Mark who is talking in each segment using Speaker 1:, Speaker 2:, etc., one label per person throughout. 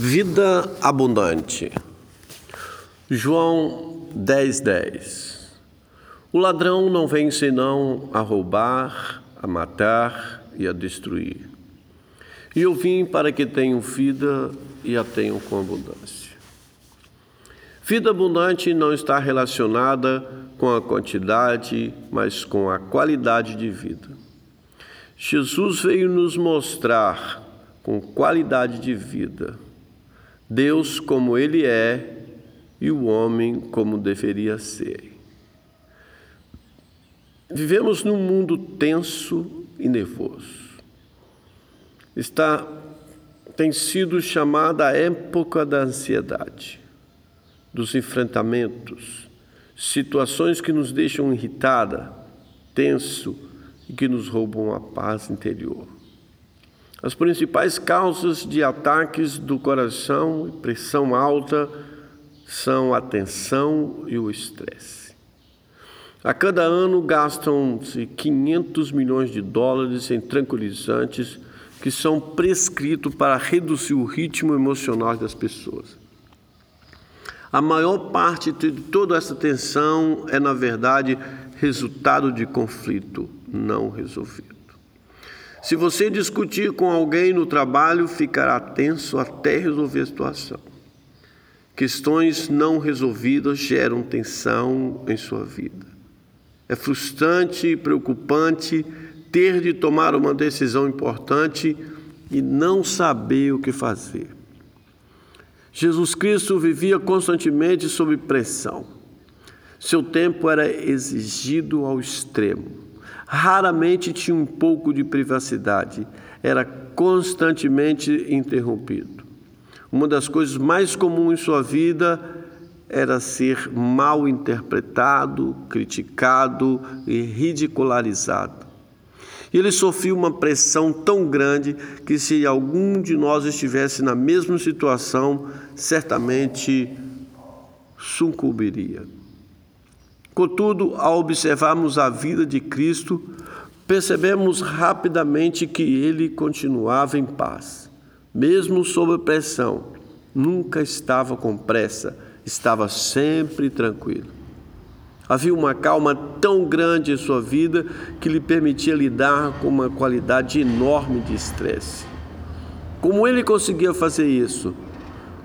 Speaker 1: Vida abundante. João 10, 10. O ladrão não vem senão a roubar, a matar e a destruir. E eu vim para que tenham vida e a tenham com abundância. Vida abundante não está relacionada com a quantidade, mas com a qualidade de vida. Jesus veio nos mostrar com qualidade de vida Deus como Ele é e o homem como deveria ser. Vivemos num mundo tenso e nervoso. Está tem sido chamada a época da ansiedade, dos enfrentamentos, situações que nos deixam irritada, tenso e que nos roubam a paz interior. As principais causas de ataques do coração e pressão alta são a tensão e o estresse. A cada ano gastam-se 500 milhões de dólares em tranquilizantes que são prescritos para reduzir o ritmo emocional das pessoas. A maior parte de toda essa tensão é, na verdade, resultado de conflito não resolvido. Se você discutir com alguém no trabalho, ficará tenso até resolver a situação. Questões não resolvidas geram tensão em sua vida. É frustrante e preocupante ter de tomar uma decisão importante e não saber o que fazer. Jesus Cristo vivia constantemente sob pressão. Seu tempo era exigido ao extremo raramente tinha um pouco de privacidade, era constantemente interrompido. Uma das coisas mais comuns em sua vida era ser mal interpretado, criticado e ridicularizado. Ele sofreu uma pressão tão grande que, se algum de nós estivesse na mesma situação, certamente sucumbiria. Contudo, ao observarmos a vida de Cristo, percebemos rapidamente que ele continuava em paz, mesmo sob pressão, nunca estava com pressa, estava sempre tranquilo. Havia uma calma tão grande em sua vida que lhe permitia lidar com uma qualidade enorme de estresse. Como ele conseguia fazer isso?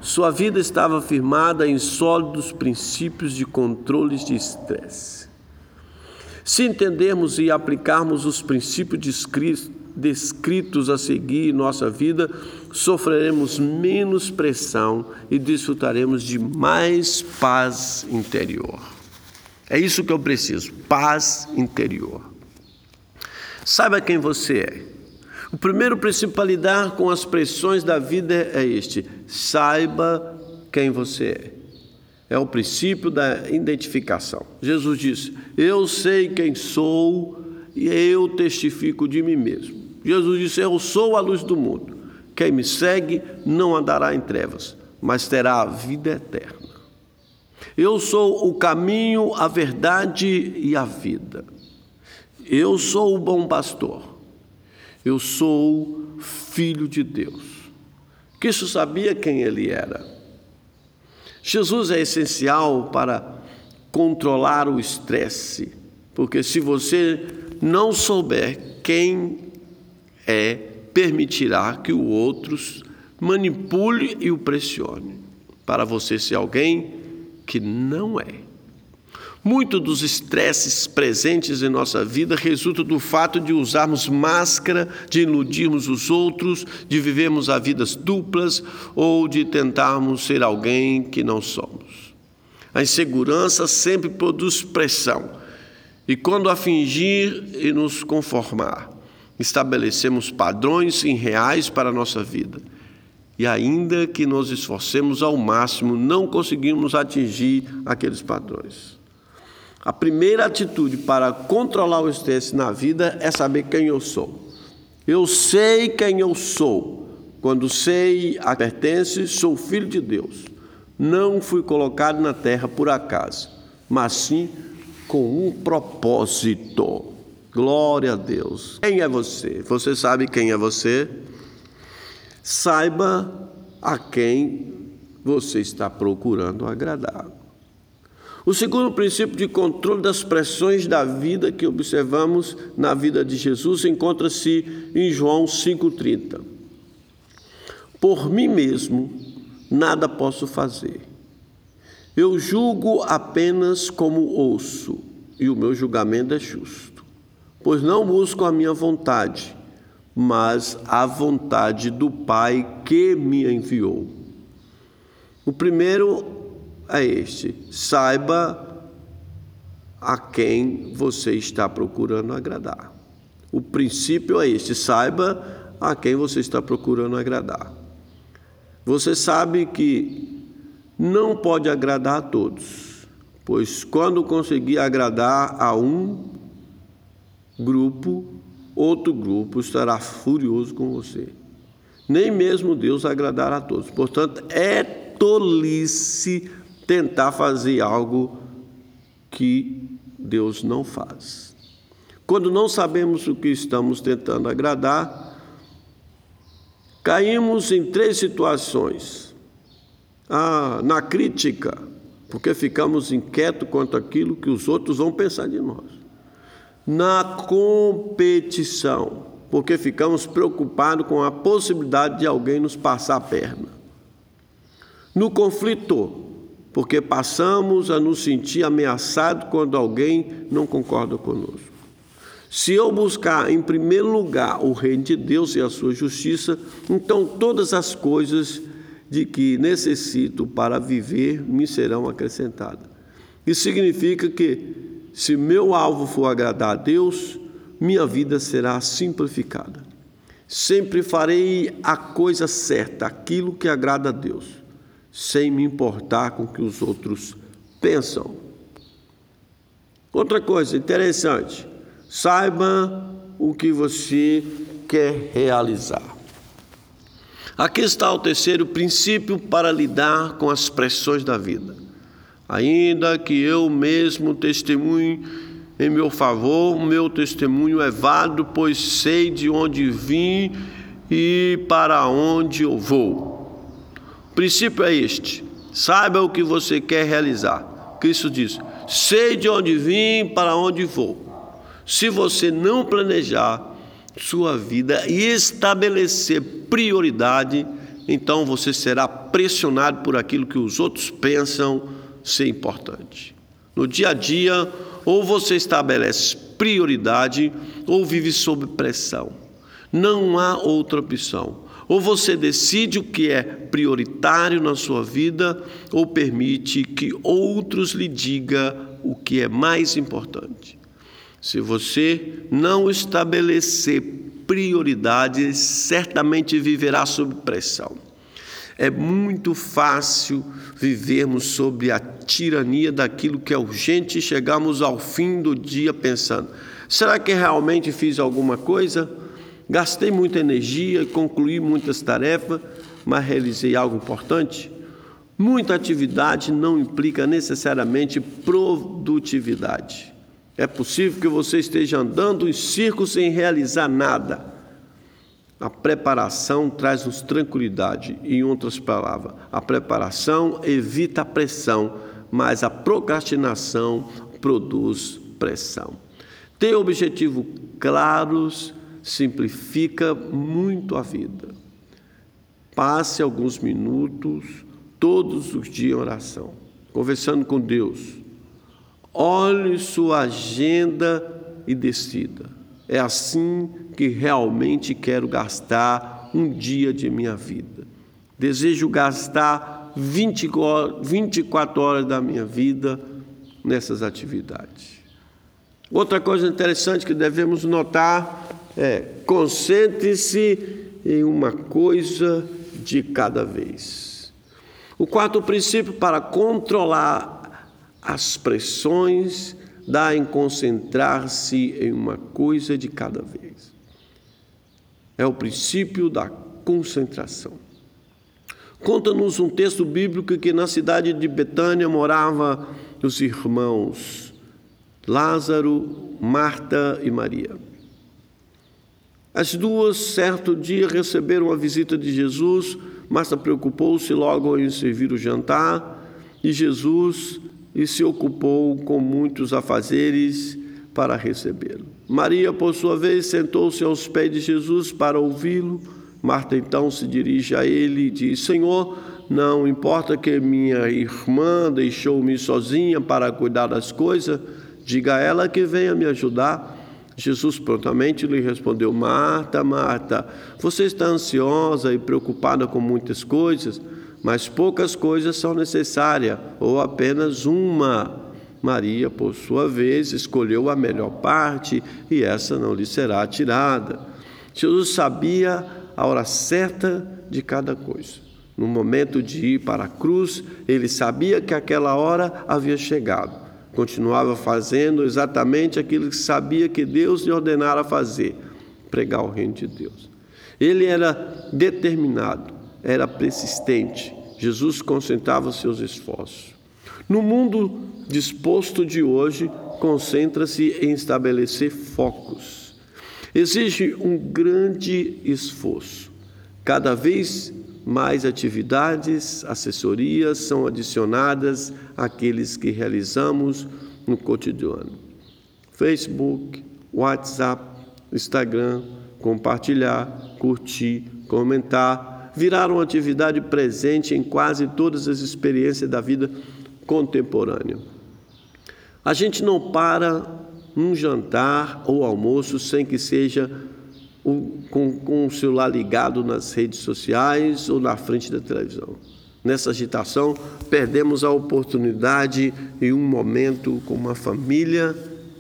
Speaker 1: Sua vida estava firmada em sólidos princípios de controles de estresse. Se entendermos e aplicarmos os princípios descritos a seguir em nossa vida, sofreremos menos pressão e desfrutaremos de mais paz interior. É isso que eu preciso: paz interior. Saiba quem você é. O primeiro princípio para lidar com as pressões da vida é este: saiba quem você é. É o princípio da identificação. Jesus disse: Eu sei quem sou e eu testifico de mim mesmo. Jesus disse: Eu sou a luz do mundo. Quem me segue não andará em trevas, mas terá a vida eterna. Eu sou o caminho, a verdade e a vida. Eu sou o bom pastor. Eu sou filho de Deus. Cristo sabia quem ele era. Jesus é essencial para controlar o estresse, porque se você não souber quem é, permitirá que o outros manipule e o pressione para você ser alguém que não é. Muito dos estresses presentes em nossa vida resultam do fato de usarmos máscara, de iludirmos os outros, de vivermos a vidas duplas ou de tentarmos ser alguém que não somos. A insegurança sempre produz pressão, e quando a fingir e nos conformar, estabelecemos padrões irreais para a nossa vida. E ainda que nos esforcemos ao máximo, não conseguimos atingir aqueles padrões. A primeira atitude para controlar o estresse na vida é saber quem eu sou. Eu sei quem eu sou. Quando sei a pertence, sou filho de Deus. Não fui colocado na terra por acaso, mas sim com um propósito. Glória a Deus. Quem é você? Você sabe quem é você? Saiba a quem você está procurando agradar. O segundo princípio de controle das pressões da vida que observamos na vida de Jesus encontra-se em João 5,30. Por mim mesmo nada posso fazer. Eu julgo apenas como ouço, e o meu julgamento é justo, pois não busco a minha vontade, mas a vontade do Pai que me enviou. O primeiro é este: saiba a quem você está procurando agradar. O princípio é este: saiba a quem você está procurando agradar. Você sabe que não pode agradar a todos, pois quando conseguir agradar a um grupo, outro grupo estará furioso com você. Nem mesmo Deus agradará a todos. Portanto, é tolice tentar fazer algo que Deus não faz. Quando não sabemos o que estamos tentando agradar, caímos em três situações. Ah, na crítica, porque ficamos inquietos quanto aquilo que os outros vão pensar de nós. Na competição, porque ficamos preocupados com a possibilidade de alguém nos passar a perna. No conflito, porque passamos a nos sentir ameaçados quando alguém não concorda conosco. Se eu buscar em primeiro lugar o reino de Deus e a sua justiça, então todas as coisas de que necessito para viver me serão acrescentadas. Isso significa que, se meu alvo for agradar a Deus, minha vida será simplificada. Sempre farei a coisa certa, aquilo que agrada a Deus sem me importar com o que os outros pensam. Outra coisa interessante, saiba o que você quer realizar. Aqui está o terceiro princípio para lidar com as pressões da vida. Ainda que eu mesmo testemunhe em meu favor, meu testemunho é válido, pois sei de onde vim e para onde eu vou. Princípio é este: saiba o que você quer realizar. Cristo diz: sei de onde vim, para onde vou. Se você não planejar sua vida e estabelecer prioridade, então você será pressionado por aquilo que os outros pensam ser importante. No dia a dia, ou você estabelece prioridade ou vive sob pressão. Não há outra opção. Ou você decide o que é prioritário na sua vida, ou permite que outros lhe digam o que é mais importante. Se você não estabelecer prioridades, certamente viverá sob pressão. É muito fácil vivermos sob a tirania daquilo que é urgente e chegarmos ao fim do dia pensando: será que realmente fiz alguma coisa? Gastei muita energia, concluí muitas tarefas, mas realizei algo importante? Muita atividade não implica necessariamente produtividade. É possível que você esteja andando em círculos sem realizar nada. A preparação traz-nos tranquilidade. Em outras palavras, a preparação evita a pressão, mas a procrastinação produz pressão. Ter objetivos claros simplifica muito a vida. Passe alguns minutos todos os dias em oração, conversando com Deus. Olhe sua agenda e decida. É assim que realmente quero gastar um dia de minha vida. Desejo gastar 20, 24 horas da minha vida nessas atividades. Outra coisa interessante que devemos notar é, concentre-se em uma coisa de cada vez. O quarto princípio para controlar as pressões dá em concentrar-se em uma coisa de cada vez. É o princípio da concentração. Conta-nos um texto bíblico que na cidade de Betânia morava os irmãos Lázaro, Marta e Maria. As duas, certo dia, receberam a visita de Jesus Marta preocupou-se logo em servir o jantar e Jesus e se ocupou com muitos afazeres para recebê-lo. Maria, por sua vez, sentou-se aos pés de Jesus para ouvi-lo. Marta então se dirige a ele e diz: Senhor, não importa que minha irmã deixou-me sozinha para cuidar das coisas, diga a ela que venha me ajudar. Jesus prontamente lhe respondeu: Marta, Marta, você está ansiosa e preocupada com muitas coisas, mas poucas coisas são necessárias, ou apenas uma. Maria, por sua vez, escolheu a melhor parte e essa não lhe será tirada. Jesus sabia a hora certa de cada coisa. No momento de ir para a cruz, ele sabia que aquela hora havia chegado. Continuava fazendo exatamente aquilo que sabia que Deus lhe ordenara fazer: pregar o reino de Deus. Ele era determinado, era persistente. Jesus concentrava seus esforços. No mundo disposto de hoje, concentra-se em estabelecer focos. Exige um grande esforço. Cada vez mais atividades, assessorias são adicionadas àqueles que realizamos no cotidiano. Facebook, WhatsApp, Instagram, compartilhar, curtir, comentar, viraram atividade presente em quase todas as experiências da vida contemporânea. A gente não para um jantar ou almoço sem que seja com, com o celular ligado nas redes sociais ou na frente da televisão. Nessa agitação, perdemos a oportunidade em um momento com uma família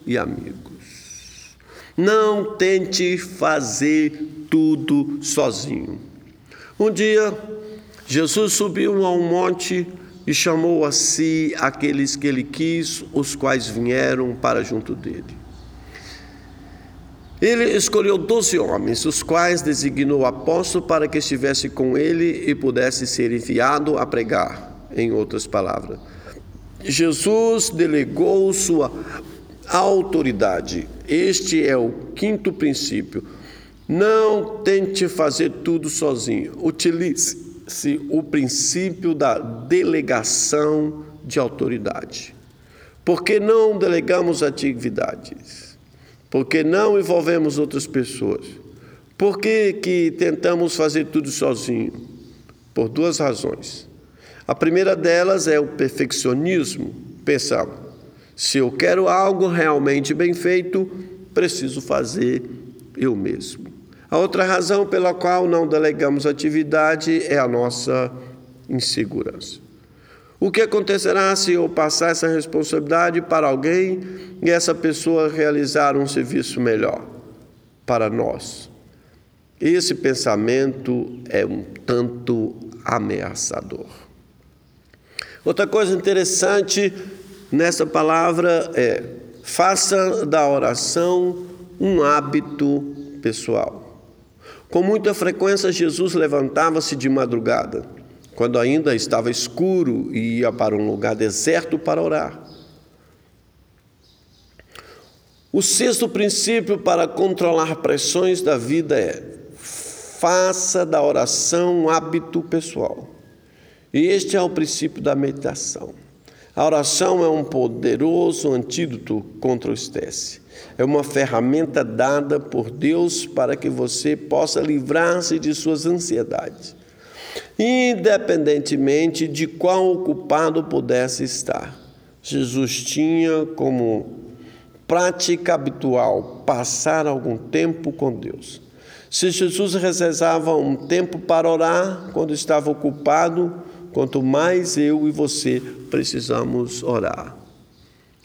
Speaker 1: e amigos. Não tente fazer tudo sozinho. Um dia, Jesus subiu a um monte e chamou a si aqueles que ele quis, os quais vieram para junto dele. Ele escolheu doze homens, os quais designou apóstolo para que estivesse com ele e pudesse ser enviado a pregar, em outras palavras. Jesus delegou sua autoridade. Este é o quinto princípio. Não tente fazer tudo sozinho. Utilize o princípio da delegação de autoridade. Por que não delegamos atividades? Porque não envolvemos outras pessoas? Por que, que tentamos fazer tudo sozinho? Por duas razões. A primeira delas é o perfeccionismo. Pensamos, se eu quero algo realmente bem feito, preciso fazer eu mesmo. A outra razão pela qual não delegamos atividade é a nossa insegurança. O que acontecerá se eu passar essa responsabilidade para alguém e essa pessoa realizar um serviço melhor para nós? Esse pensamento é um tanto ameaçador. Outra coisa interessante nessa palavra é: faça da oração um hábito pessoal. Com muita frequência, Jesus levantava-se de madrugada quando ainda estava escuro e ia para um lugar deserto para orar. O sexto princípio para controlar pressões da vida é: faça da oração um hábito pessoal. E este é o princípio da meditação. A oração é um poderoso antídoto contra o estresse. É uma ferramenta dada por Deus para que você possa livrar-se de suas ansiedades independentemente de qual ocupado pudesse estar. Jesus tinha como prática habitual passar algum tempo com Deus. Se Jesus reservava um tempo para orar quando estava ocupado, quanto mais eu e você precisamos orar.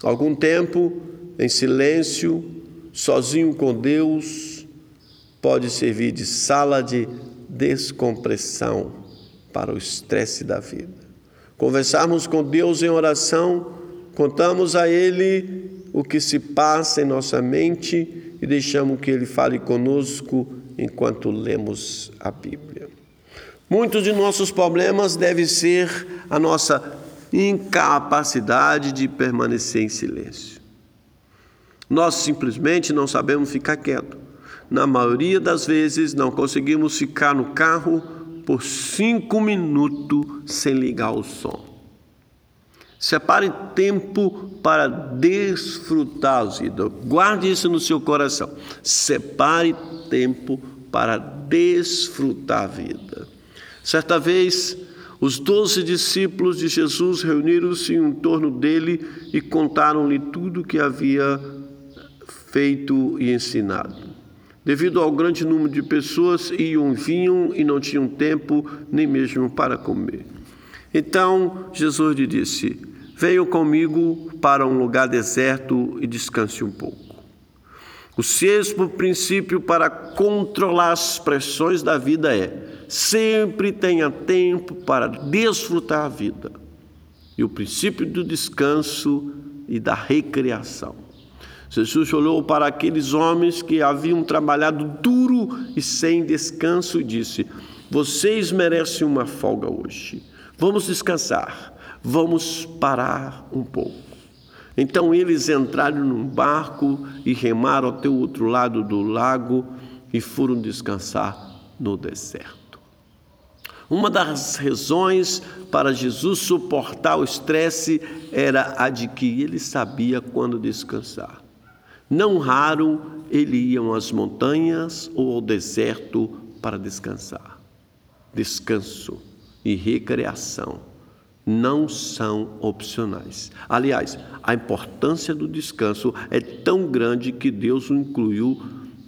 Speaker 1: Algum tempo em silêncio, sozinho com Deus, pode servir de sala de descompressão para o estresse da vida. Conversarmos com Deus em oração, contamos a Ele o que se passa em nossa mente e deixamos que Ele fale conosco enquanto lemos a Bíblia. Muitos de nossos problemas devem ser a nossa incapacidade de permanecer em silêncio. Nós simplesmente não sabemos ficar quieto. Na maioria das vezes, não conseguimos ficar no carro por cinco minutos sem ligar o som. Separe tempo para desfrutar a vida. Guarde isso no seu coração. Separe tempo para desfrutar a vida. Certa vez, os doze discípulos de Jesus reuniram-se em torno dele e contaram-lhe tudo o que havia feito e ensinado. Devido ao grande número de pessoas, iam, vinham e não tinham tempo nem mesmo para comer. Então Jesus lhe disse: Venham comigo para um lugar deserto e descanse um pouco. O sexto princípio para controlar as pressões da vida é: sempre tenha tempo para desfrutar a vida. E o princípio do descanso e da recreação. Jesus olhou para aqueles homens que haviam trabalhado duro e sem descanso e disse: Vocês merecem uma folga hoje. Vamos descansar, vamos parar um pouco. Então eles entraram num barco e remaram até o outro lado do lago e foram descansar no deserto. Uma das razões para Jesus suportar o estresse era a de que ele sabia quando descansar. Não raro ele iam às montanhas ou ao deserto para descansar. Descanso e recreação não são opcionais. Aliás, a importância do descanso é tão grande que Deus o incluiu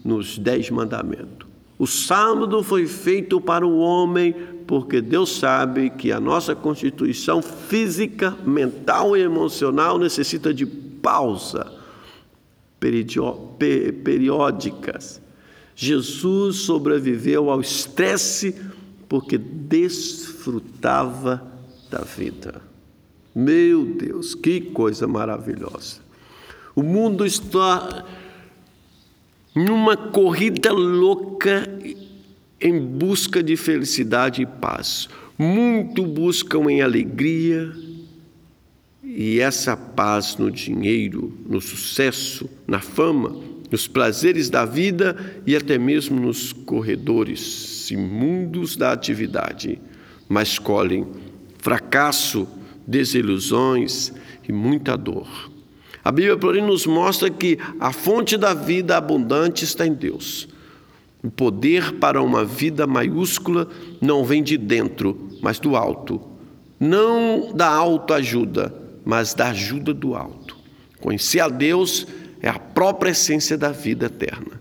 Speaker 1: nos Dez Mandamentos. O sábado foi feito para o homem, porque Deus sabe que a nossa constituição física, mental e emocional necessita de pausa periódicas. Jesus sobreviveu ao estresse porque desfrutava da vida. Meu Deus, que coisa maravilhosa. O mundo está numa corrida louca em busca de felicidade e paz. Muito buscam em alegria e essa paz no dinheiro, no sucesso, na fama, nos prazeres da vida e até mesmo nos corredores imundos da atividade, mas colhem fracasso, desilusões e muita dor. A Bíblia, porém, nos mostra que a fonte da vida abundante está em Deus. O poder para uma vida maiúscula não vem de dentro, mas do alto. Não da autoajuda, mas da ajuda do alto. Conhecer a Deus é a própria essência da vida eterna.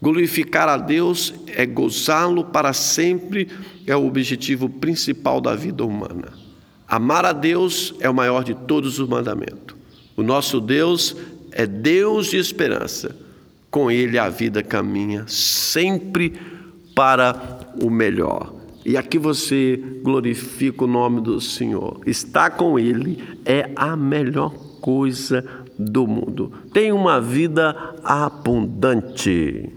Speaker 1: Glorificar a Deus é gozá-lo para sempre, é o objetivo principal da vida humana. Amar a Deus é o maior de todos os mandamentos. O nosso Deus é Deus de esperança. Com Ele a vida caminha sempre para o melhor. E aqui você glorifica o nome do Senhor. Estar com Ele é a melhor coisa do mundo. Tem uma vida abundante.